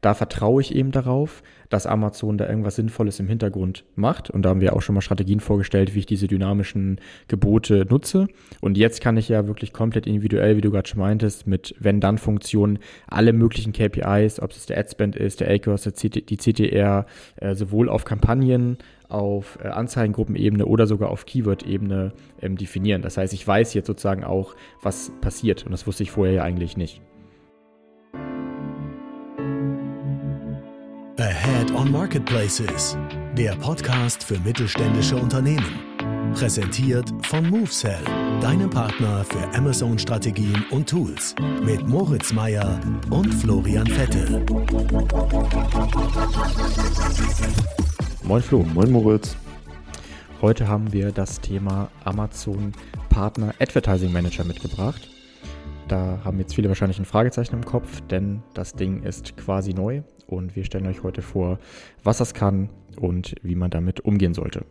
da vertraue ich eben darauf, dass Amazon da irgendwas Sinnvolles im Hintergrund macht. Und da haben wir auch schon mal Strategien vorgestellt, wie ich diese dynamischen Gebote nutze. Und jetzt kann ich ja wirklich komplett individuell, wie du gerade schon meintest, mit Wenn-Dann-Funktionen alle möglichen KPIs, ob es der Adspend ist, der ACOS, die CTR, äh, sowohl auf Kampagnen, auf äh, Anzeigengruppenebene oder sogar auf Keyword-Ebene ähm, definieren. Das heißt, ich weiß jetzt sozusagen auch, was passiert. Und das wusste ich vorher ja eigentlich nicht. Ahead on Marketplaces, der Podcast für mittelständische Unternehmen. Präsentiert von MoveSell, deinem Partner für Amazon-Strategien und Tools. Mit Moritz Meyer und Florian Vettel. Moin Flo. Moin Moritz. Heute haben wir das Thema Amazon Partner Advertising Manager mitgebracht. Da haben jetzt viele wahrscheinlich ein Fragezeichen im Kopf, denn das Ding ist quasi neu und wir stellen euch heute vor, was das kann und wie man damit umgehen sollte.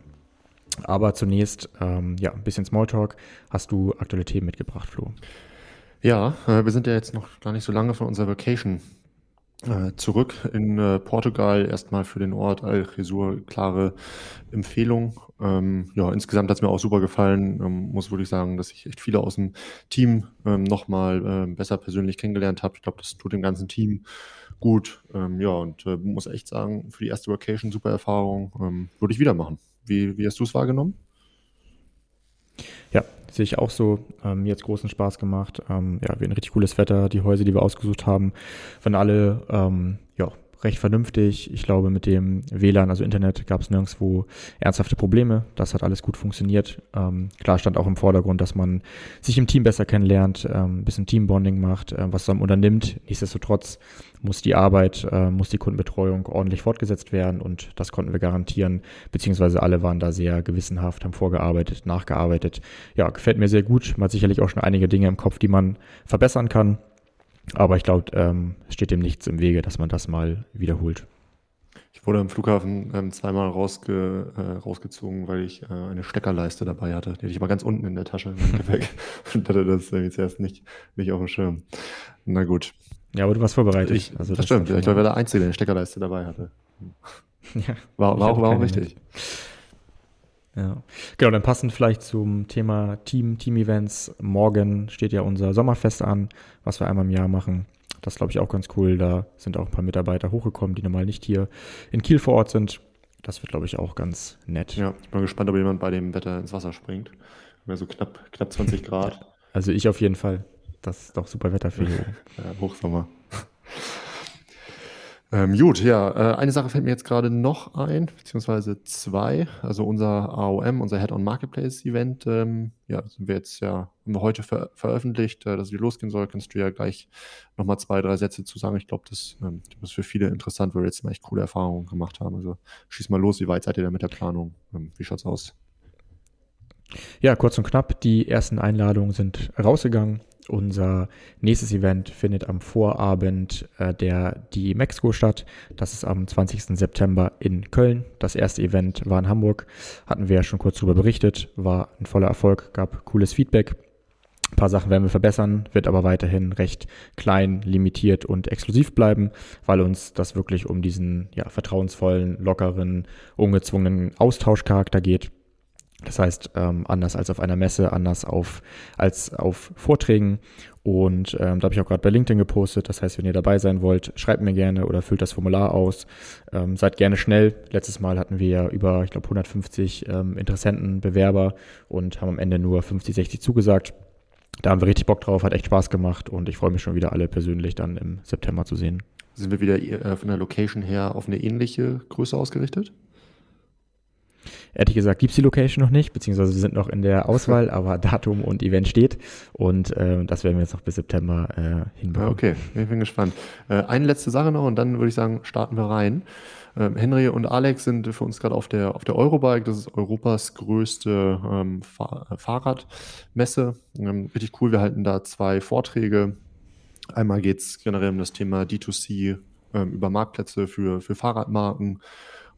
Aber zunächst, ähm, ja, ein bisschen Smalltalk. Hast du aktuelle Themen mitgebracht, Flo? Ja, äh, wir sind ja jetzt noch gar nicht so lange von unserer Vacation äh, zurück in äh, Portugal. Erstmal für den Ort Algesur klare Empfehlung. Ähm, ja, insgesamt hat es mir auch super gefallen. Ähm, muss wirklich sagen, dass ich echt viele aus dem Team ähm, nochmal äh, besser persönlich kennengelernt habe. Ich glaube, das tut dem ganzen Team gut. Ähm, ja, und äh, muss echt sagen, für die erste Vacation super Erfahrung. Ähm, würde ich wieder machen. Wie, wie hast du es wahrgenommen? Ja, sehe ich auch so. Ähm, mir hat großen Spaß gemacht. Ähm, ja, wir hatten richtig cooles Wetter. Die Häuser, die wir ausgesucht haben, waren alle ähm, ja, recht vernünftig. Ich glaube, mit dem WLAN, also Internet, gab es nirgendwo ernsthafte Probleme. Das hat alles gut funktioniert. Ähm, klar stand auch im Vordergrund, dass man sich im Team besser kennenlernt, ähm, ein bisschen Teambonding macht, äh, was zusammen unternimmt. Nichtsdestotrotz muss die Arbeit, äh, muss die Kundenbetreuung ordentlich fortgesetzt werden und das konnten wir garantieren. Beziehungsweise alle waren da sehr gewissenhaft, haben vorgearbeitet, nachgearbeitet. Ja, gefällt mir sehr gut. Man hat sicherlich auch schon einige Dinge im Kopf, die man verbessern kann. Aber ich glaube, ähm, es steht dem nichts im Wege, dass man das mal wiederholt. Ich wurde am Flughafen ähm, zweimal rausge, äh, rausgezogen, weil ich äh, eine Steckerleiste dabei hatte. Die hatte ich mal ganz unten in der Tasche im Gepäck und hatte das äh, zuerst nicht, nicht auf dem Schirm. Na gut. Ja, aber du warst vorbereitet. Ich, also das, das stimmt. Ich glaube, der Einzige, der eine Steckerleiste dabei hatte. Ja, war, war auch, war auch richtig. Ja, genau, dann passend vielleicht zum Thema Team, Team-Events. Morgen steht ja unser Sommerfest an, was wir einmal im Jahr machen. Das glaube ich auch ganz cool. Da sind auch ein paar Mitarbeiter hochgekommen, die normal nicht hier in Kiel vor Ort sind. Das wird, glaube ich, auch ganz nett. Ja, ich bin gespannt, ob jemand bei dem Wetter ins Wasser springt. Mehr so knapp, knapp 20 Grad. Also ich auf jeden Fall. Das ist doch super Wetter für hier. ja, Hochsommer. Ähm, gut, ja, äh, eine Sache fällt mir jetzt gerade noch ein, beziehungsweise zwei. Also unser AOM, unser Head-on Marketplace Event, ähm, ja, sind wir jetzt ja haben wir heute ver veröffentlicht, äh, dass wieder losgehen soll. Kannst du ja gleich nochmal zwei, drei Sätze zu sagen. Ich glaube, das, ähm, ist für viele interessant, weil wir jetzt mal echt coole Erfahrungen gemacht haben. Also schieß mal los, wie weit seid ihr da mit der Planung? Ähm, wie schaut's aus? Ja, kurz und knapp, die ersten Einladungen sind rausgegangen. Unser nächstes Event findet am Vorabend äh, der die Mexiko statt. Das ist am 20. September in Köln. Das erste Event war in Hamburg. Hatten wir ja schon kurz darüber berichtet. War ein voller Erfolg, gab cooles Feedback. Ein paar Sachen werden wir verbessern, wird aber weiterhin recht klein, limitiert und exklusiv bleiben, weil uns das wirklich um diesen ja, vertrauensvollen, lockeren, ungezwungenen Austauschcharakter geht. Das heißt, ähm, anders als auf einer Messe, anders auf, als auf Vorträgen. Und ähm, da habe ich auch gerade bei LinkedIn gepostet. Das heißt, wenn ihr dabei sein wollt, schreibt mir gerne oder füllt das Formular aus. Ähm, seid gerne schnell. Letztes Mal hatten wir ja über, ich glaube, 150 ähm, Interessenten, Bewerber und haben am Ende nur 50, 60 zugesagt. Da haben wir richtig Bock drauf, hat echt Spaß gemacht und ich freue mich schon wieder alle persönlich dann im September zu sehen. Sind wir wieder äh, von der Location her auf eine ähnliche Größe ausgerichtet? Ehrlich gesagt gibt es die Location noch nicht, beziehungsweise wir sind noch in der Auswahl, aber Datum und Event steht und äh, das werden wir jetzt noch bis September äh, hinbekommen. Okay, ich bin gespannt. Äh, eine letzte Sache noch und dann würde ich sagen, starten wir rein. Ähm, Henry und Alex sind für uns gerade auf der, auf der Eurobike. Das ist Europas größte ähm, Fahr Fahrradmesse. Ähm, richtig cool. Wir halten da zwei Vorträge. Einmal geht es generell um das Thema D2C ähm, über Marktplätze für, für Fahrradmarken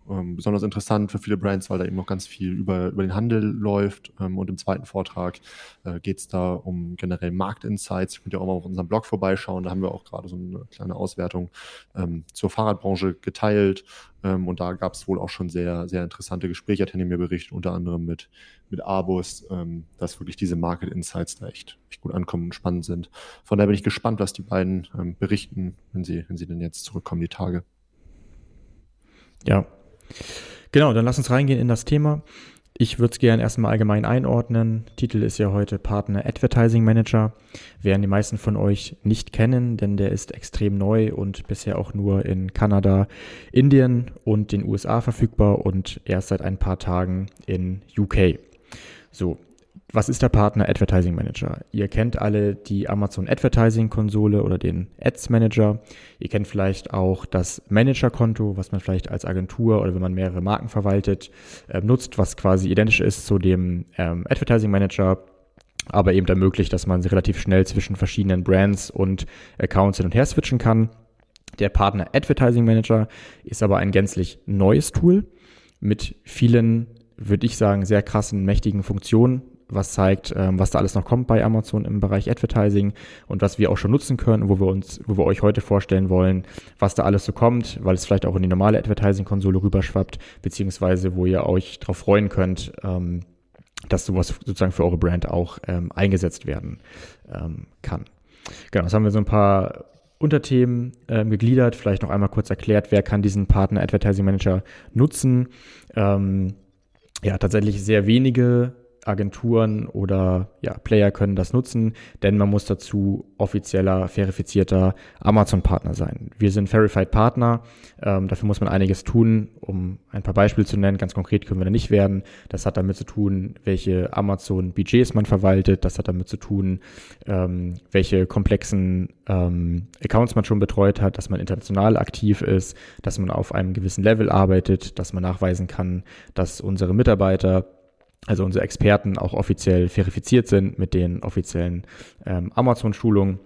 ähm, besonders interessant für viele Brands, weil da eben noch ganz viel über, über den Handel läuft. Ähm, und im zweiten Vortrag äh, geht es da um generell Marktinsights. Könnt ja auch mal auf unserem Blog vorbeischauen. Da haben wir auch gerade so eine kleine Auswertung ähm, zur Fahrradbranche geteilt. Ähm, und da gab es wohl auch schon sehr, sehr interessante Gespräche, hat Henny mir berichtet, unter anderem mit, mit Abus, ähm, dass wirklich diese Market Insights da echt, echt gut ankommen und spannend sind. Von daher bin ich gespannt, was die beiden ähm, berichten, wenn sie, wenn sie denn jetzt zurückkommen, die Tage. Ja, Genau, dann lass uns reingehen in das Thema. Ich würde es gerne erstmal allgemein einordnen. Titel ist ja heute Partner Advertising Manager. Werden die meisten von euch nicht kennen, denn der ist extrem neu und bisher auch nur in Kanada, Indien und den USA verfügbar und erst seit ein paar Tagen in UK. So, was ist der Partner Advertising Manager? Ihr kennt alle die Amazon Advertising Konsole oder den Ads Manager. Ihr kennt vielleicht auch das Manager-Konto, was man vielleicht als Agentur oder wenn man mehrere Marken verwaltet, äh, nutzt, was quasi identisch ist zu dem ähm, Advertising Manager, aber eben ermöglicht, dass man relativ schnell zwischen verschiedenen Brands und Accounts hin und her switchen kann. Der Partner Advertising Manager ist aber ein gänzlich neues Tool mit vielen, würde ich sagen, sehr krassen, mächtigen Funktionen was zeigt, ähm, was da alles noch kommt bei Amazon im Bereich Advertising und was wir auch schon nutzen können, wo wir uns, wo wir euch heute vorstellen wollen, was da alles so kommt, weil es vielleicht auch in die normale Advertising-Konsole rüberschwappt, beziehungsweise wo ihr euch darauf freuen könnt, ähm, dass sowas sozusagen für eure Brand auch ähm, eingesetzt werden kann. Genau, das haben wir so ein paar Unterthemen ähm, gegliedert, vielleicht noch einmal kurz erklärt, wer kann diesen Partner Advertising Manager nutzen. Ähm, ja, tatsächlich sehr wenige Agenturen oder ja, Player können das nutzen, denn man muss dazu offizieller, verifizierter Amazon-Partner sein. Wir sind Verified Partner, ähm, dafür muss man einiges tun, um ein paar Beispiele zu nennen. Ganz konkret können wir da nicht werden. Das hat damit zu tun, welche Amazon-Budgets man verwaltet. Das hat damit zu tun, ähm, welche komplexen ähm, Accounts man schon betreut hat, dass man international aktiv ist, dass man auf einem gewissen Level arbeitet, dass man nachweisen kann, dass unsere Mitarbeiter also unsere Experten auch offiziell verifiziert sind mit den offiziellen ähm, Amazon-Schulungen.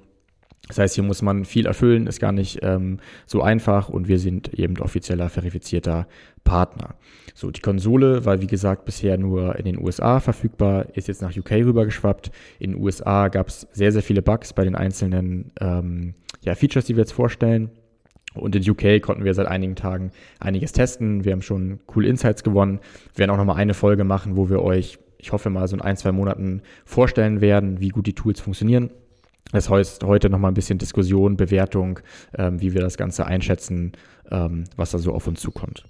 Das heißt, hier muss man viel erfüllen, ist gar nicht ähm, so einfach und wir sind eben offizieller verifizierter Partner. So, die Konsole war wie gesagt bisher nur in den USA verfügbar, ist jetzt nach UK rübergeschwappt. In den USA gab es sehr, sehr viele Bugs bei den einzelnen ähm, ja, Features, die wir jetzt vorstellen. Und in UK konnten wir seit einigen Tagen einiges testen. Wir haben schon cool Insights gewonnen. Wir werden auch nochmal eine Folge machen, wo wir euch, ich hoffe mal, so in ein, zwei Monaten vorstellen werden, wie gut die Tools funktionieren. Das heißt, heute nochmal ein bisschen Diskussion, Bewertung, ähm, wie wir das Ganze einschätzen, ähm, was da so auf uns zukommt.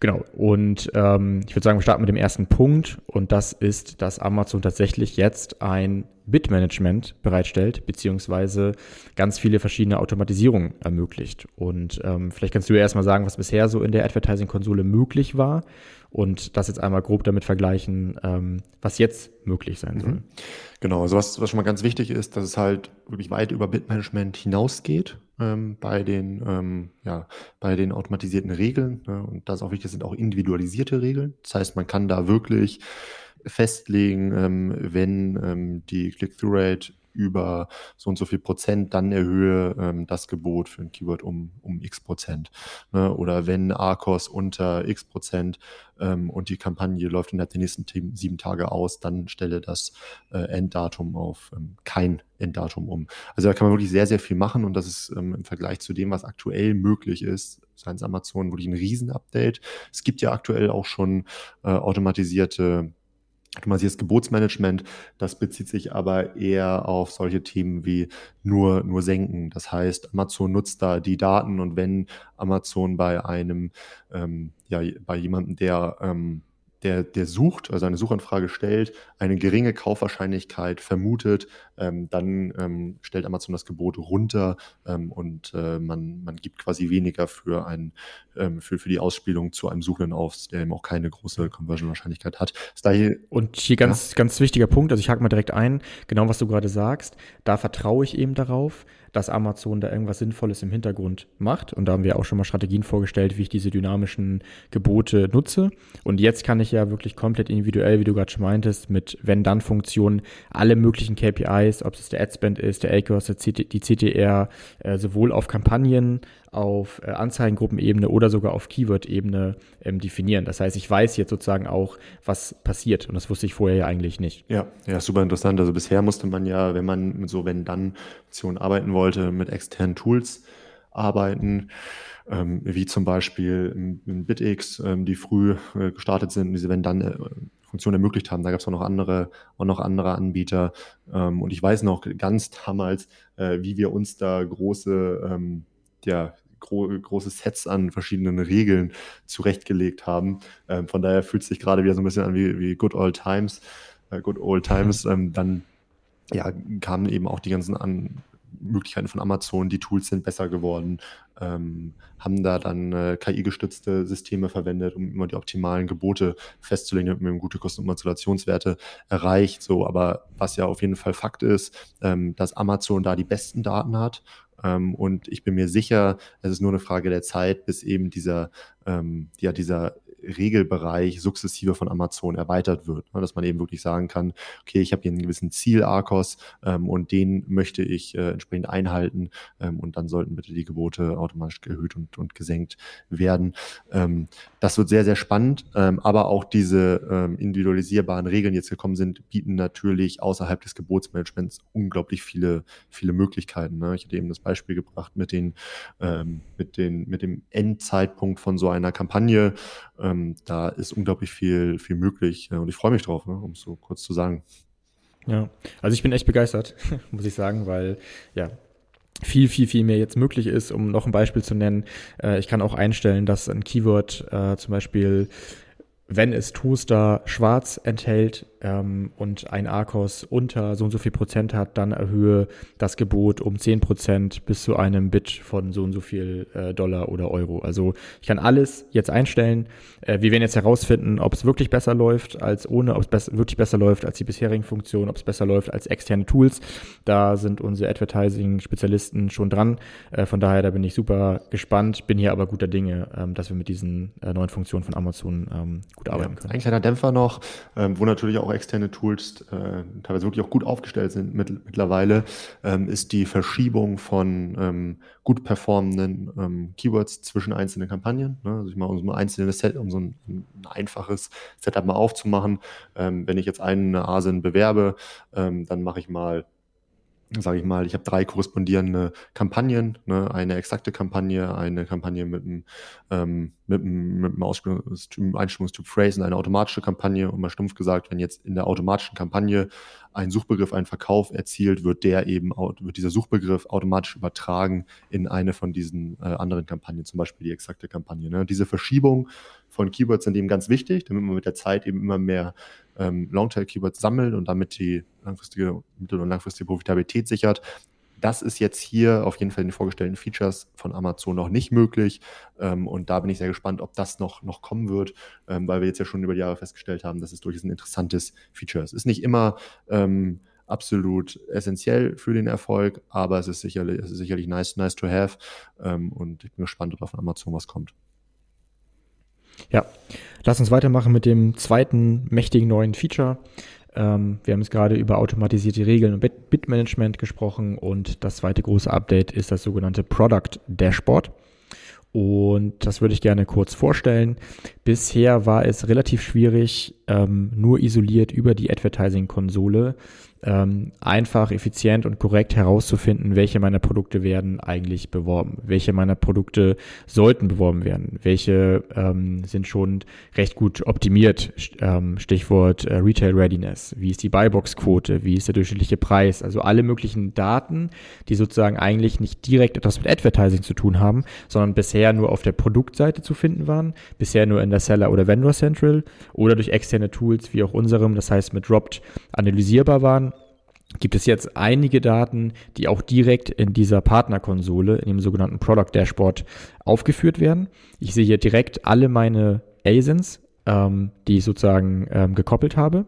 Genau, und ähm, ich würde sagen, wir starten mit dem ersten Punkt und das ist, dass Amazon tatsächlich jetzt ein Bitmanagement bereitstellt, beziehungsweise ganz viele verschiedene Automatisierungen ermöglicht. Und ähm, vielleicht kannst du ja erstmal sagen, was bisher so in der Advertising-Konsole möglich war und das jetzt einmal grob damit vergleichen, ähm, was jetzt möglich sein soll. Mhm. Genau, also was, was schon mal ganz wichtig ist, dass es halt wirklich weit über Bitmanagement hinausgeht ähm, bei, den, ähm, ja, bei den automatisierten Regeln. Ne? Und das auch wichtig sind auch individualisierte Regeln. Das heißt, man kann da wirklich festlegen, ähm, wenn ähm, die Click-Through-Rate über so und so viel Prozent, dann erhöhe ähm, das Gebot für ein Keyword um, um x Prozent. Ne? Oder wenn ARCOS unter x Prozent ähm, und die Kampagne läuft innerhalb der nächsten sieben Tage aus, dann stelle das äh, Enddatum auf ähm, kein Enddatum um. Also da kann man wirklich sehr, sehr viel machen und das ist ähm, im Vergleich zu dem, was aktuell möglich ist, seitens Amazon wirklich ein Riesenupdate. Es gibt ja aktuell auch schon äh, automatisierte automatisiertes Gebotsmanagement, das bezieht sich aber eher auf solche Themen wie nur, nur senken. Das heißt, Amazon nutzt da die Daten und wenn Amazon bei einem, ähm, ja, bei jemandem, der ähm, der, der sucht, also eine Suchanfrage stellt, eine geringe Kaufwahrscheinlichkeit vermutet, ähm, dann ähm, stellt Amazon das Gebot runter ähm, und äh, man, man gibt quasi weniger für, ein, ähm, für, für die Ausspielung zu einem Suchenden auf, der eben auch keine große Conversion-Wahrscheinlichkeit hat. Hier, und hier ganz, ja. ganz wichtiger Punkt, also ich hake mal direkt ein, genau was du gerade sagst, da vertraue ich eben darauf, dass Amazon da irgendwas Sinnvolles im Hintergrund macht. Und da haben wir auch schon mal Strategien vorgestellt, wie ich diese dynamischen Gebote nutze. Und jetzt kann ich ja wirklich komplett individuell, wie du gerade schon meintest, mit Wenn-Dann-Funktionen alle möglichen KPIs, ob es der Adspend ist, der ACOS, die CTR, äh, sowohl auf Kampagnen auf äh, Anzeigengruppenebene oder sogar auf Keyword-Ebene ähm, definieren. Das heißt, ich weiß jetzt sozusagen auch, was passiert und das wusste ich vorher ja eigentlich nicht. Ja, ja, super interessant. Also bisher musste man ja, wenn man mit so wenn-dann-Optionen arbeiten wollte, mit externen Tools arbeiten. Ähm, wie zum Beispiel in BitX, ähm, die früh äh, gestartet sind, diese Wenn-Dann-Funktion äh, ermöglicht haben. Da gab es auch noch andere, auch noch andere Anbieter. Ähm, und ich weiß noch ganz damals, äh, wie wir uns da große ähm, ja, gro große Sets an verschiedenen Regeln zurechtgelegt haben. Ähm, von daher fühlt es sich gerade wieder so ein bisschen an wie, wie Good Old Times. Äh, good Old Times. Ähm, dann ja, kamen eben auch die ganzen an Möglichkeiten von Amazon, die Tools sind besser geworden, ähm, haben da dann äh, KI-gestützte Systeme verwendet, um immer die optimalen Gebote festzulegen, damit man gute Kosten- und Modulationswerte erreicht. So, aber was ja auf jeden Fall Fakt ist, ähm, dass Amazon da die besten Daten hat ähm, und ich bin mir sicher, es ist nur eine Frage der Zeit, bis eben dieser, ähm, ja, dieser Regelbereich sukzessive von Amazon erweitert wird. Ne? Dass man eben wirklich sagen kann, okay, ich habe hier einen gewissen Ziel-Arkos ähm, und den möchte ich äh, entsprechend einhalten ähm, und dann sollten bitte die Gebote automatisch erhöht und, und gesenkt werden. Ähm, das wird sehr, sehr spannend, ähm, aber auch diese ähm, individualisierbaren Regeln, die jetzt gekommen sind, bieten natürlich außerhalb des Gebotsmanagements unglaublich viele, viele Möglichkeiten. Ne? Ich hatte eben das Beispiel gebracht mit den, ähm, mit den, mit dem Endzeitpunkt von so einer Kampagne, ähm, da ist unglaublich viel, viel möglich äh, und ich freue mich drauf, ne, um es so kurz zu sagen. Ja, also ich bin echt begeistert, muss ich sagen, weil ja, viel, viel, viel mehr jetzt möglich ist. Um noch ein Beispiel zu nennen, äh, ich kann auch einstellen, dass ein Keyword äh, zum Beispiel wenn es Toaster schwarz enthält ähm, und ein Arcos unter so und so viel Prozent hat, dann erhöhe das Gebot um 10 Prozent bis zu einem Bit von so und so viel äh, Dollar oder Euro. Also ich kann alles jetzt einstellen. Äh, wir werden jetzt herausfinden, ob es wirklich besser läuft als ohne, ob es be wirklich besser läuft als die bisherigen Funktionen, ob es besser läuft als externe Tools. Da sind unsere Advertising-Spezialisten schon dran. Äh, von daher, da bin ich super gespannt, bin hier aber guter Dinge, ähm, dass wir mit diesen äh, neuen Funktionen von Amazon ähm, gut arbeiten ja, können. Ein kleiner Dämpfer noch, ähm, wo natürlich auch externe Tools äh, teilweise wirklich auch gut aufgestellt sind mit, mittlerweile, ähm, ist die Verschiebung von ähm, gut performenden ähm, Keywords zwischen einzelnen Kampagnen. Ne? Also ich mal um so ein einzelnes Set, um so ein, ein einfaches Setup mal aufzumachen. Ähm, wenn ich jetzt eine ASIN bewerbe, ähm, dann mache ich mal sage ich mal, ich habe drei korrespondierende Kampagnen, ne? eine exakte Kampagne, eine Kampagne mit einem, ähm, mit einem, mit einem Einstimmungstyp Phrase und eine automatische Kampagne. Und mal stumpf gesagt, wenn jetzt in der automatischen Kampagne ein Suchbegriff einen Verkauf erzielt, wird der eben, wird dieser Suchbegriff automatisch übertragen in eine von diesen äh, anderen Kampagnen, zum Beispiel die exakte Kampagne. Ne? Diese Verschiebung von Keywords sind eben ganz wichtig, damit man mit der Zeit eben immer mehr ähm, Longtail-Keywords sammelt und damit die langfristige, mittel- und langfristige Profitabilität sichert. Das ist jetzt hier auf jeden Fall in den vorgestellten Features von Amazon noch nicht möglich. Ähm, und da bin ich sehr gespannt, ob das noch, noch kommen wird, ähm, weil wir jetzt ja schon über die Jahre festgestellt haben, dass es durchaus ein interessantes Feature ist. Es ist nicht immer ähm, absolut essentiell für den Erfolg, aber es ist sicherlich, es ist sicherlich nice, nice to have. Ähm, und ich bin gespannt, ob da von Amazon was kommt. Ja, lass uns weitermachen mit dem zweiten mächtigen neuen Feature. Ähm, wir haben jetzt gerade über automatisierte Regeln und Bitmanagement gesprochen und das zweite große Update ist das sogenannte Product Dashboard. Und das würde ich gerne kurz vorstellen. Bisher war es relativ schwierig, ähm, nur isoliert über die Advertising-Konsole ähm, einfach, effizient und korrekt herauszufinden, welche meiner Produkte werden eigentlich beworben, welche meiner Produkte sollten beworben werden, welche ähm, sind schon recht gut optimiert, ähm, Stichwort äh, Retail Readiness, wie ist die Buybox-Quote, wie ist der durchschnittliche Preis, also alle möglichen Daten, die sozusagen eigentlich nicht direkt etwas mit Advertising zu tun haben, sondern bisher nur auf der Produktseite zu finden waren, bisher nur in der Seller- oder Vendor Central oder durch externe Tools wie auch unserem, das heißt mit Dropped analysierbar waren gibt es jetzt einige Daten, die auch direkt in dieser Partnerkonsole, in dem sogenannten Product Dashboard aufgeführt werden. Ich sehe hier direkt alle meine ASINs, ähm, die ich sozusagen ähm, gekoppelt habe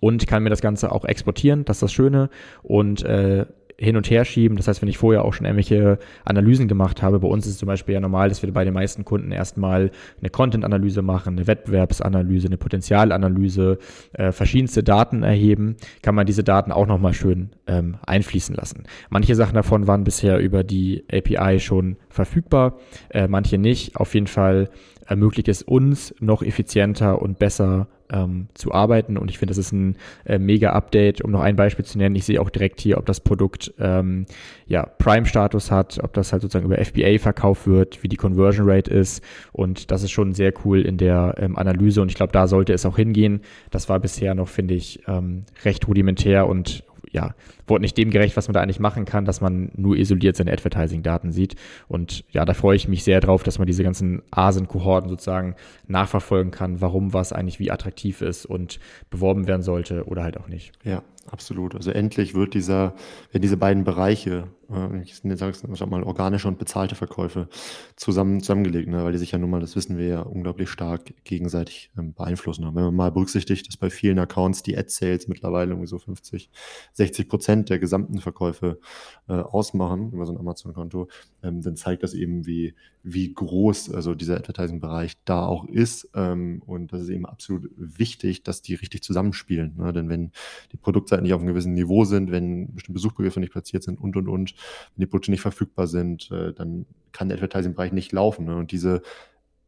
und kann mir das Ganze auch exportieren. Das ist das Schöne. Und äh, hin und her schieben. Das heißt, wenn ich vorher auch schon irgendwelche Analysen gemacht habe, bei uns ist es zum Beispiel ja normal, dass wir bei den meisten Kunden erstmal eine Content-Analyse machen, eine Wettbewerbsanalyse, eine Potenzialanalyse, äh, verschiedenste Daten erheben, kann man diese Daten auch nochmal schön ähm, einfließen lassen. Manche Sachen davon waren bisher über die API schon verfügbar, äh, manche nicht. Auf jeden Fall ermöglicht es uns noch effizienter und besser ähm, zu arbeiten. Und ich finde, das ist ein äh, mega Update. Um noch ein Beispiel zu nennen, ich sehe auch direkt hier, ob das Produkt ähm, ja, Prime-Status hat, ob das halt sozusagen über FBA verkauft wird, wie die Conversion Rate ist. Und das ist schon sehr cool in der ähm, Analyse. Und ich glaube, da sollte es auch hingehen. Das war bisher noch, finde ich, ähm, recht rudimentär und ja, wurde nicht dem gerecht, was man da eigentlich machen kann, dass man nur isoliert seine Advertising-Daten sieht. Und ja, da freue ich mich sehr drauf, dass man diese ganzen ASIN-Kohorten sozusagen nachverfolgen kann, warum was eigentlich wie attraktiv ist und beworben werden sollte oder halt auch nicht. Ja, absolut. Also endlich wird dieser, werden diese beiden Bereiche, äh, ich sage es mal, organische und bezahlte Verkäufe zusammen, zusammengelegt, ne? weil die sich ja nun mal, das wissen wir ja, unglaublich stark gegenseitig ähm, beeinflussen. Wenn man mal berücksichtigt, dass bei vielen Accounts die Ad-Sales mittlerweile irgendwie so 50, 60 Prozent der gesamten Verkäufe äh, ausmachen über so ein Amazon-Konto, ähm, dann zeigt das eben, wie, wie groß also dieser Advertising-Bereich da auch ist. Ähm, und das ist eben absolut wichtig, dass die richtig zusammenspielen. Ne? Denn wenn die Produktseiten nicht auf einem gewissen Niveau sind, wenn bestimmte Suchbegriffe nicht platziert sind und, und, und, wenn die Produkte nicht verfügbar sind, äh, dann kann der Advertising-Bereich nicht laufen. Ne? Und diese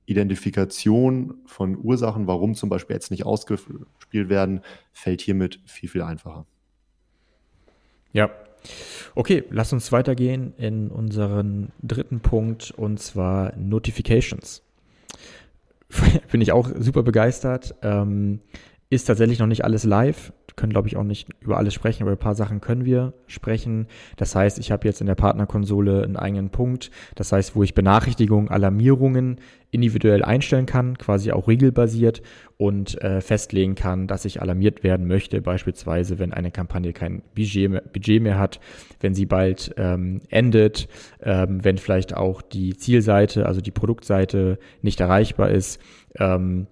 Identifikation von Ursachen, warum zum Beispiel jetzt nicht ausgespielt werden, fällt hiermit viel, viel einfacher. Ja. Okay, lass uns weitergehen in unseren dritten Punkt und zwar Notifications. Bin ich auch super begeistert. Ähm, ist tatsächlich noch nicht alles live können, glaube ich, auch nicht über alles sprechen, aber ein paar Sachen können wir sprechen. Das heißt, ich habe jetzt in der Partnerkonsole einen eigenen Punkt. Das heißt, wo ich Benachrichtigungen, Alarmierungen individuell einstellen kann, quasi auch regelbasiert und äh, festlegen kann, dass ich alarmiert werden möchte, beispielsweise wenn eine Kampagne kein Budget mehr, Budget mehr hat, wenn sie bald ähm, endet, ähm, wenn vielleicht auch die Zielseite, also die Produktseite nicht erreichbar ist. Ähm,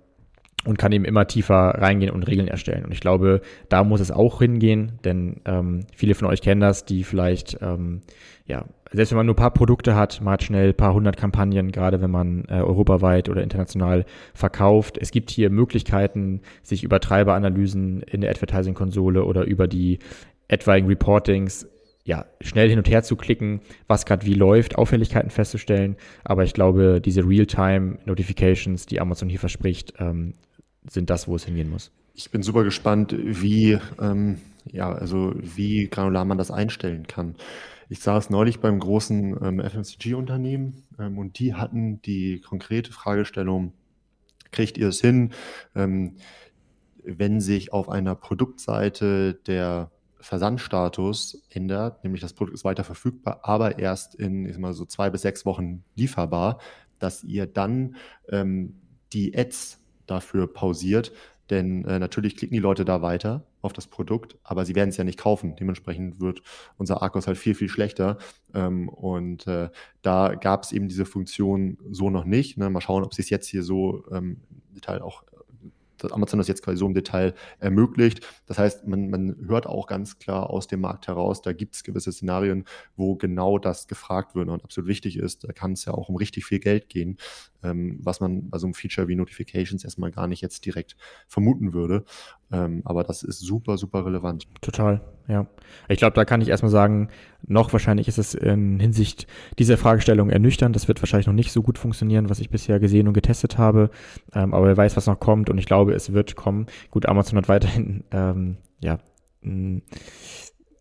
und kann eben immer tiefer reingehen und Regeln erstellen. Und ich glaube, da muss es auch hingehen, denn ähm, viele von euch kennen das, die vielleicht, ähm, ja, selbst wenn man nur ein paar Produkte hat, man hat schnell ein paar hundert Kampagnen, gerade wenn man äh, europaweit oder international verkauft. Es gibt hier Möglichkeiten, sich über Treiberanalysen in der Advertising-Konsole oder über die etwaigen Reportings ja, schnell hin und her zu klicken, was gerade wie läuft, Auffälligkeiten festzustellen. Aber ich glaube, diese Real-Time-Notifications, die Amazon hier verspricht, ähm, sind das, wo es hingehen muss. Ich bin super gespannt, wie, ähm, ja, also wie granular man das einstellen kann. Ich saß neulich beim großen ähm, FMCG-Unternehmen ähm, und die hatten die konkrete Fragestellung, kriegt ihr es hin, ähm, wenn sich auf einer Produktseite der Versandstatus ändert, nämlich das Produkt ist weiter verfügbar, aber erst in ich mal so zwei bis sechs Wochen lieferbar, dass ihr dann ähm, die Ads dafür pausiert. Denn äh, natürlich klicken die Leute da weiter auf das Produkt, aber sie werden es ja nicht kaufen. Dementsprechend wird unser Akkus halt viel, viel schlechter. Ähm, und äh, da gab es eben diese Funktion so noch nicht. Ne? Mal schauen, ob sie es jetzt hier so ähm, im Detail auch dass Amazon das jetzt quasi so im Detail ermöglicht. Das heißt, man, man hört auch ganz klar aus dem Markt heraus, da gibt es gewisse Szenarien, wo genau das gefragt wird und absolut wichtig ist. Da kann es ja auch um richtig viel Geld gehen, ähm, was man bei so einem Feature wie Notifications erstmal gar nicht jetzt direkt vermuten würde. Ähm, aber das ist super, super relevant. Total, ja. Ich glaube, da kann ich erstmal sagen, noch wahrscheinlich ist es in Hinsicht dieser Fragestellung ernüchternd. Das wird wahrscheinlich noch nicht so gut funktionieren, was ich bisher gesehen und getestet habe. Ähm, aber wer weiß, was noch kommt und ich glaube, es wird kommen. Gut, Amazon hat weiterhin, ähm, ja,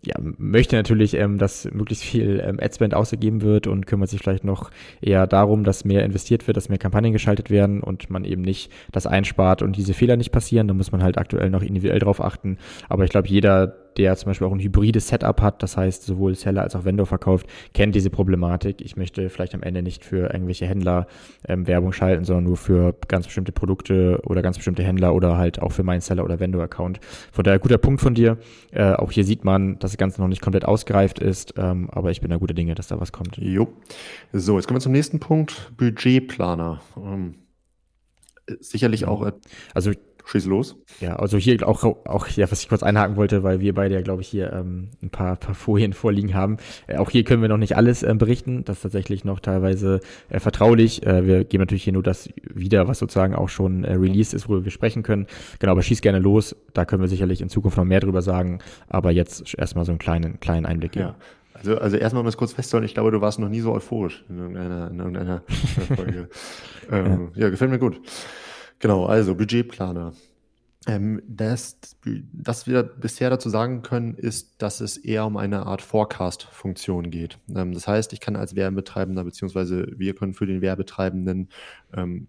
ja, möchte natürlich, ähm, dass möglichst viel ähm, Adspend ausgegeben wird und kümmert sich vielleicht noch eher darum, dass mehr investiert wird, dass mehr Kampagnen geschaltet werden und man eben nicht das einspart und diese Fehler nicht passieren. Da muss man halt aktuell noch individuell drauf achten. Aber ich glaube, jeder, der zum Beispiel auch ein hybrides Setup hat, das heißt sowohl Seller als auch Vendor verkauft, kennt diese Problematik. Ich möchte vielleicht am Ende nicht für irgendwelche Händler ähm, Werbung schalten, sondern nur für ganz bestimmte Produkte oder ganz bestimmte Händler oder halt auch für meinen Seller- oder Vendor-Account. Von daher guter Punkt von dir. Äh, auch hier sieht man, dass das Ganze noch nicht komplett ausgereift ist, ähm, aber ich bin da guter Dinge, dass da was kommt. Jo. So, jetzt kommen wir zum nächsten Punkt. Budgetplaner. Ähm, sicherlich auch. Also Schieß los. Ja, also hier auch, auch ja, was ich kurz einhaken wollte, weil wir beide ja, glaube ich, hier ähm, ein paar, paar Folien vorliegen haben. Äh, auch hier können wir noch nicht alles äh, berichten. Das ist tatsächlich noch teilweise äh, vertraulich. Äh, wir geben natürlich hier nur das wieder, was sozusagen auch schon äh, released ist, worüber wir sprechen können. Genau, aber schieß gerne los. Da können wir sicherlich in Zukunft noch mehr drüber sagen. Aber jetzt erstmal so einen kleinen, kleinen Einblick geben. Ja. Also, also erstmal um das kurz festzuhalten, ich glaube, du warst noch nie so euphorisch in irgendeiner, in irgendeiner Folge. ähm, ja. ja, gefällt mir gut. Genau, also Budgetplaner. Ähm, das, was wir bisher dazu sagen können, ist, dass es eher um eine Art Forecast-Funktion geht. Ähm, das heißt, ich kann als Werbetreibender, beziehungsweise wir können für den Werbetreibenden ähm,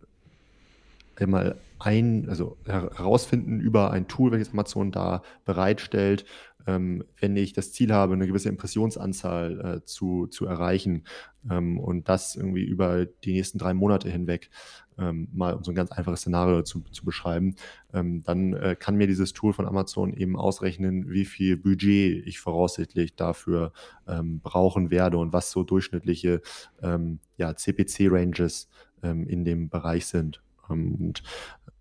einmal ein, also herausfinden über ein Tool, welches Amazon da bereitstellt, ähm, wenn ich das Ziel habe, eine gewisse Impressionsanzahl äh, zu, zu erreichen ähm, und das irgendwie über die nächsten drei Monate hinweg, ähm, mal um so ein ganz einfaches Szenario zu, zu beschreiben, ähm, dann äh, kann mir dieses Tool von Amazon eben ausrechnen, wie viel Budget ich voraussichtlich dafür ähm, brauchen werde und was so durchschnittliche ähm, ja, CPC-Ranges in dem Bereich sind. und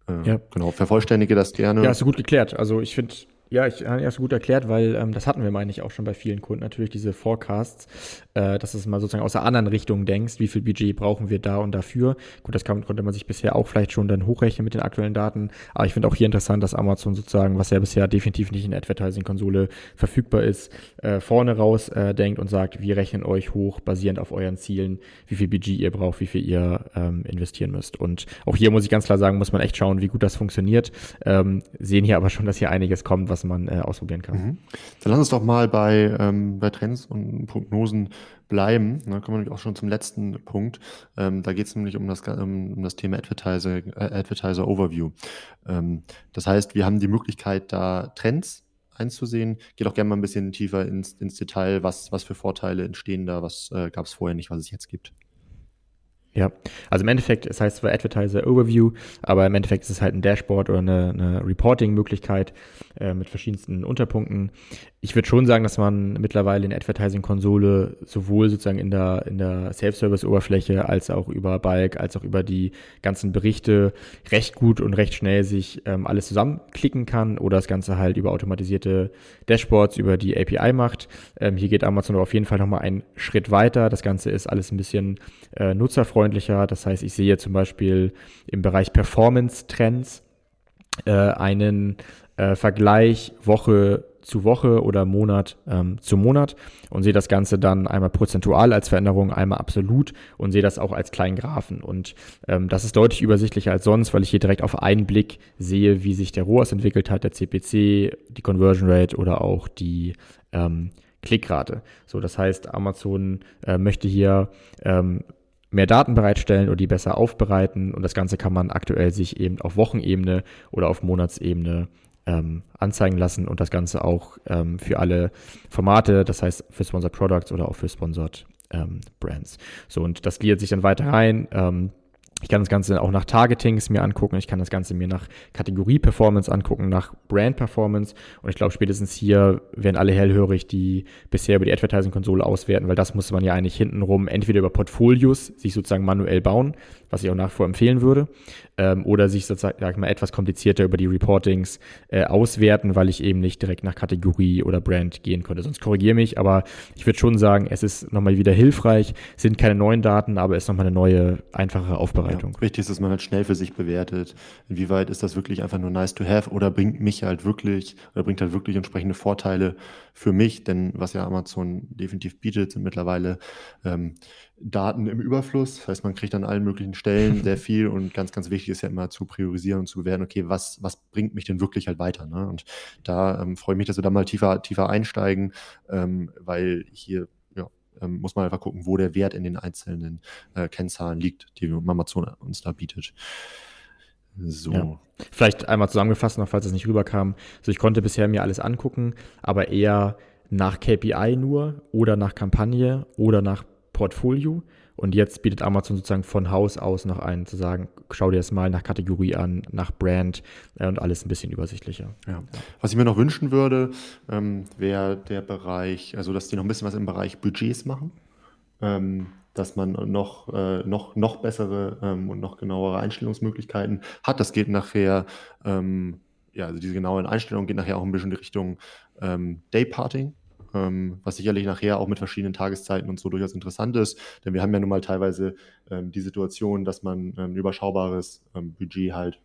äh, ja. genau, vervollständige das gerne. Ja, hast du gut geklärt. Also ich finde, ja, ich habe erst gut erklärt, weil ähm, das hatten wir, meine ich, auch schon bei vielen Kunden natürlich, diese Forecasts, äh, dass du es mal sozusagen aus der anderen Richtung denkst, wie viel Budget brauchen wir da und dafür. Gut, das kann, konnte man sich bisher auch vielleicht schon dann hochrechnen mit den aktuellen Daten, aber ich finde auch hier interessant, dass Amazon sozusagen, was ja bisher definitiv nicht in der Advertising-Konsole verfügbar ist, äh, vorne raus äh, denkt und sagt, wir rechnen euch hoch, basierend auf euren Zielen, wie viel Budget ihr braucht, wie viel ihr ähm, investieren müsst. Und auch hier muss ich ganz klar sagen, muss man echt schauen, wie gut das funktioniert. Ähm, sehen hier aber schon, dass hier einiges kommt, was was man äh, ausprobieren kann. Mhm. Dann lass uns doch mal bei, ähm, bei Trends und Prognosen bleiben. Da kommen wir nämlich auch schon zum letzten Punkt. Ähm, da geht es nämlich um das, um das Thema Advertiser, äh, Advertiser Overview. Ähm, das heißt, wir haben die Möglichkeit, da Trends einzusehen. Geht auch gerne mal ein bisschen tiefer ins, ins Detail, was, was für Vorteile entstehen da, was äh, gab es vorher nicht, was es jetzt gibt. Ja, also im Endeffekt, es heißt zwar Advertiser Overview, aber im Endeffekt ist es halt ein Dashboard oder eine, eine Reporting-Möglichkeit äh, mit verschiedensten Unterpunkten ich würde schon sagen, dass man mittlerweile in Advertising-Konsole sowohl sozusagen in der, in der Self-Service-Oberfläche als auch über Bulk, als auch über die ganzen Berichte recht gut und recht schnell sich ähm, alles zusammenklicken kann oder das Ganze halt über automatisierte Dashboards, über die API macht. Ähm, hier geht Amazon auf jeden Fall nochmal einen Schritt weiter. Das Ganze ist alles ein bisschen äh, nutzerfreundlicher. Das heißt, ich sehe zum Beispiel im Bereich Performance-Trends äh, einen äh, Vergleich Woche zu Woche oder Monat ähm, zu Monat und sehe das Ganze dann einmal prozentual als Veränderung, einmal absolut und sehe das auch als kleinen Graphen. Und ähm, das ist deutlich übersichtlicher als sonst, weil ich hier direkt auf einen Blick sehe, wie sich der ROAS entwickelt hat, der CPC, die Conversion Rate oder auch die ähm, Klickrate. So, das heißt, Amazon äh, möchte hier ähm, mehr Daten bereitstellen oder die besser aufbereiten und das Ganze kann man aktuell sich eben auf Wochenebene oder auf Monatsebene ähm, anzeigen lassen und das Ganze auch ähm, für alle Formate, das heißt für Sponsored Products oder auch für Sponsored ähm, Brands. So, und das gliedert sich dann weiter rein. Ich kann das Ganze auch nach Targetings mir angucken. Ich kann das Ganze mir nach Kategorie Performance angucken, nach Brand Performance. Und ich glaube, spätestens hier werden alle hellhörig, die bisher über die Advertising-Konsole auswerten, weil das muss man ja eigentlich hintenrum entweder über Portfolios sich sozusagen manuell bauen, was ich auch nach vor empfehlen würde, ähm, oder sich sozusagen sag mal, etwas komplizierter über die Reportings äh, auswerten, weil ich eben nicht direkt nach Kategorie oder Brand gehen konnte. Sonst korrigiere mich, aber ich würde schon sagen, es ist nochmal wieder hilfreich, sind keine neuen Daten, aber es ist nochmal eine neue, einfache Aufbereitung. Ja, wichtig ist, dass man halt schnell für sich bewertet, inwieweit ist das wirklich einfach nur nice to have oder bringt mich halt wirklich oder bringt halt wirklich entsprechende Vorteile für mich, denn was ja Amazon definitiv bietet, sind mittlerweile ähm, Daten im Überfluss. Das heißt, man kriegt an allen möglichen Stellen sehr viel und ganz, ganz wichtig ist ja immer zu priorisieren und zu bewerten, okay, was, was bringt mich denn wirklich halt weiter? Ne? Und da ähm, freue ich mich, dass wir da mal tiefer, tiefer einsteigen, ähm, weil hier ähm, muss man einfach gucken, wo der Wert in den einzelnen äh, Kennzahlen liegt, die Amazon uns da bietet. So. Ja. Vielleicht einmal zusammengefasst, noch falls es nicht rüberkam. Also ich konnte bisher mir alles angucken, aber eher nach KPI nur oder nach Kampagne oder nach Portfolio. Und jetzt bietet Amazon sozusagen von Haus aus noch einen zu sagen, schau dir das mal nach Kategorie an, nach Brand äh, und alles ein bisschen übersichtlicher. Ja. Was ich mir noch wünschen würde, ähm, wäre der Bereich, also dass die noch ein bisschen was im Bereich Budgets machen. Ähm, dass man noch, äh, noch, noch bessere ähm, und noch genauere Einstellungsmöglichkeiten hat. Das geht nachher, ähm, ja, also diese genaue Einstellung geht nachher auch ein bisschen in die Richtung ähm, Dayparting, ähm, was sicherlich nachher auch mit verschiedenen Tageszeiten und so durchaus interessant ist. Denn wir haben ja nun mal teilweise ähm, die Situation, dass man ein überschaubares ähm, Budget halt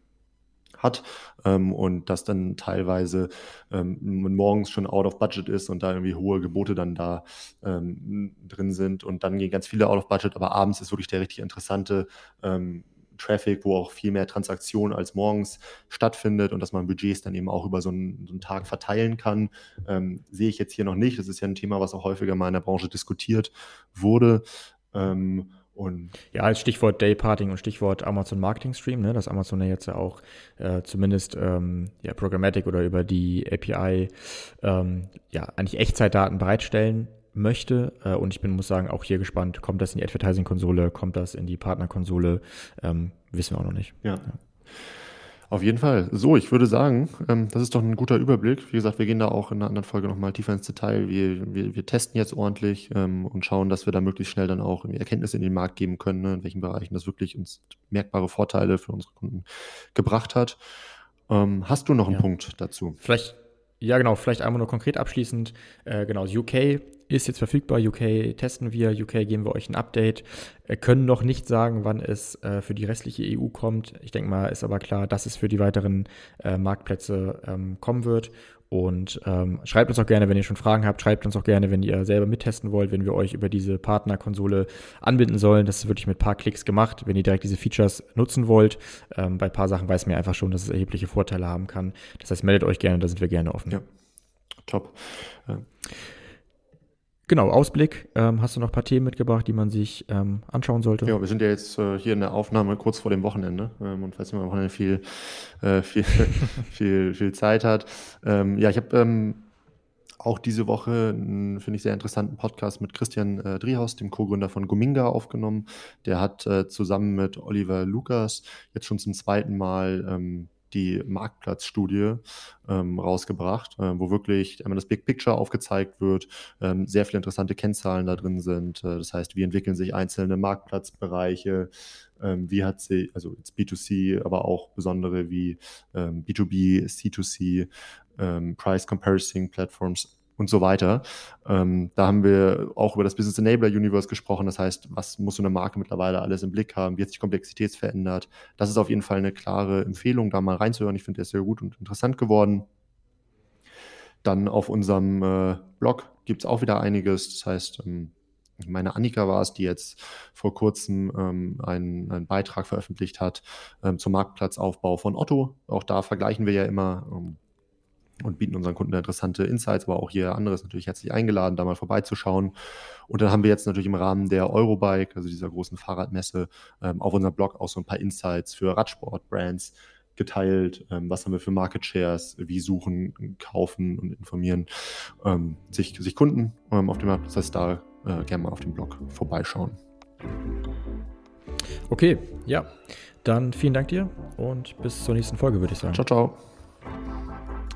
hat ähm, und das dann teilweise ähm, morgens schon out of budget ist und da irgendwie hohe Gebote dann da ähm, drin sind und dann gehen ganz viele out of budget, aber abends ist wirklich der richtig interessante ähm, Traffic, wo auch viel mehr Transaktion als morgens stattfindet und dass man Budgets dann eben auch über so einen, so einen Tag verteilen kann, ähm, sehe ich jetzt hier noch nicht. Das ist ja ein Thema, was auch häufiger mal in der Branche diskutiert wurde. Ähm, und ja, als Stichwort Dayparting und Stichwort Amazon Marketing Stream, ne, dass Amazon ja jetzt ja auch äh, zumindest ähm, ja, Programmatic oder über die API ähm, ja eigentlich Echtzeitdaten bereitstellen möchte. Äh, und ich bin, muss sagen, auch hier gespannt, kommt das in die Advertising-Konsole, kommt das in die Partnerkonsole, ähm, wissen wir auch noch nicht. ja. ja. Auf jeden Fall. So, ich würde sagen, ähm, das ist doch ein guter Überblick. Wie gesagt, wir gehen da auch in einer anderen Folge nochmal tiefer ins Detail. Wir, wir, wir testen jetzt ordentlich ähm, und schauen, dass wir da möglichst schnell dann auch Erkenntnisse in den Markt geben können, ne, in welchen Bereichen das wirklich uns merkbare Vorteile für unsere Kunden gebracht hat. Ähm, hast du noch einen ja. Punkt dazu? Vielleicht ja, genau, vielleicht einmal nur konkret abschließend. Äh, genau, UK ist jetzt verfügbar. UK testen wir, UK geben wir euch ein Update. Äh, können noch nicht sagen, wann es äh, für die restliche EU kommt. Ich denke mal, ist aber klar, dass es für die weiteren äh, Marktplätze ähm, kommen wird. Und ähm, schreibt uns auch gerne, wenn ihr schon Fragen habt. Schreibt uns auch gerne, wenn ihr selber mittesten wollt, wenn wir euch über diese Partnerkonsole anbinden sollen. Das ist wirklich mit ein paar Klicks gemacht, wenn ihr direkt diese Features nutzen wollt. Ähm, bei ein paar Sachen weiß man einfach schon, dass es erhebliche Vorteile haben kann. Das heißt, meldet euch gerne, da sind wir gerne offen. Ja, top. Ja. Genau, Ausblick. Ähm, hast du noch ein paar Themen mitgebracht, die man sich ähm, anschauen sollte? Ja, wir sind ja jetzt äh, hier in der Aufnahme kurz vor dem Wochenende. Ähm, und falls man am Wochenende viel, äh, viel, viel, viel Zeit hat. Ähm, ja, ich habe ähm, auch diese Woche einen, finde ich, sehr interessanten Podcast mit Christian äh, Driehaus, dem Co-Gründer von Gominga, aufgenommen. Der hat äh, zusammen mit Oliver Lukas jetzt schon zum zweiten Mal ähm, die Marktplatzstudie ähm, rausgebracht, äh, wo wirklich einmal das Big Picture aufgezeigt wird, ähm, sehr viele interessante Kennzahlen da drin sind. Äh, das heißt, wie entwickeln sich einzelne Marktplatzbereiche, ähm, wie hat sie, also jetzt B2C, aber auch besondere wie B2B, ähm, C2C, ähm, Price Comparison Platforms und so weiter. Ähm, da haben wir auch über das Business Enabler Universe gesprochen. Das heißt, was muss so eine Marke mittlerweile alles im Blick haben? Wie hat sich Komplexität verändert? Das ist auf jeden Fall eine klare Empfehlung, da mal reinzuhören. Ich finde, der ist sehr gut und interessant geworden. Dann auf unserem äh, Blog gibt es auch wieder einiges. Das heißt, ähm, meine Annika war es, die jetzt vor kurzem ähm, einen, einen, Beitrag veröffentlicht hat ähm, zum Marktplatzaufbau von Otto. Auch da vergleichen wir ja immer, ähm, und bieten unseren Kunden interessante Insights, aber auch jeder andere ist natürlich herzlich eingeladen, da mal vorbeizuschauen. Und dann haben wir jetzt natürlich im Rahmen der Eurobike, also dieser großen Fahrradmesse, ähm, auf unserem Blog auch so ein paar Insights für Radsport-Brands geteilt. Ähm, was haben wir für Market Shares? Wie suchen, kaufen und informieren ähm, sich, sich Kunden auf dem Markt. Das heißt, da äh, gerne mal auf dem Blog vorbeischauen. Okay, ja. Dann vielen Dank dir und bis zur nächsten Folge, würde ich sagen. Ciao, ciao.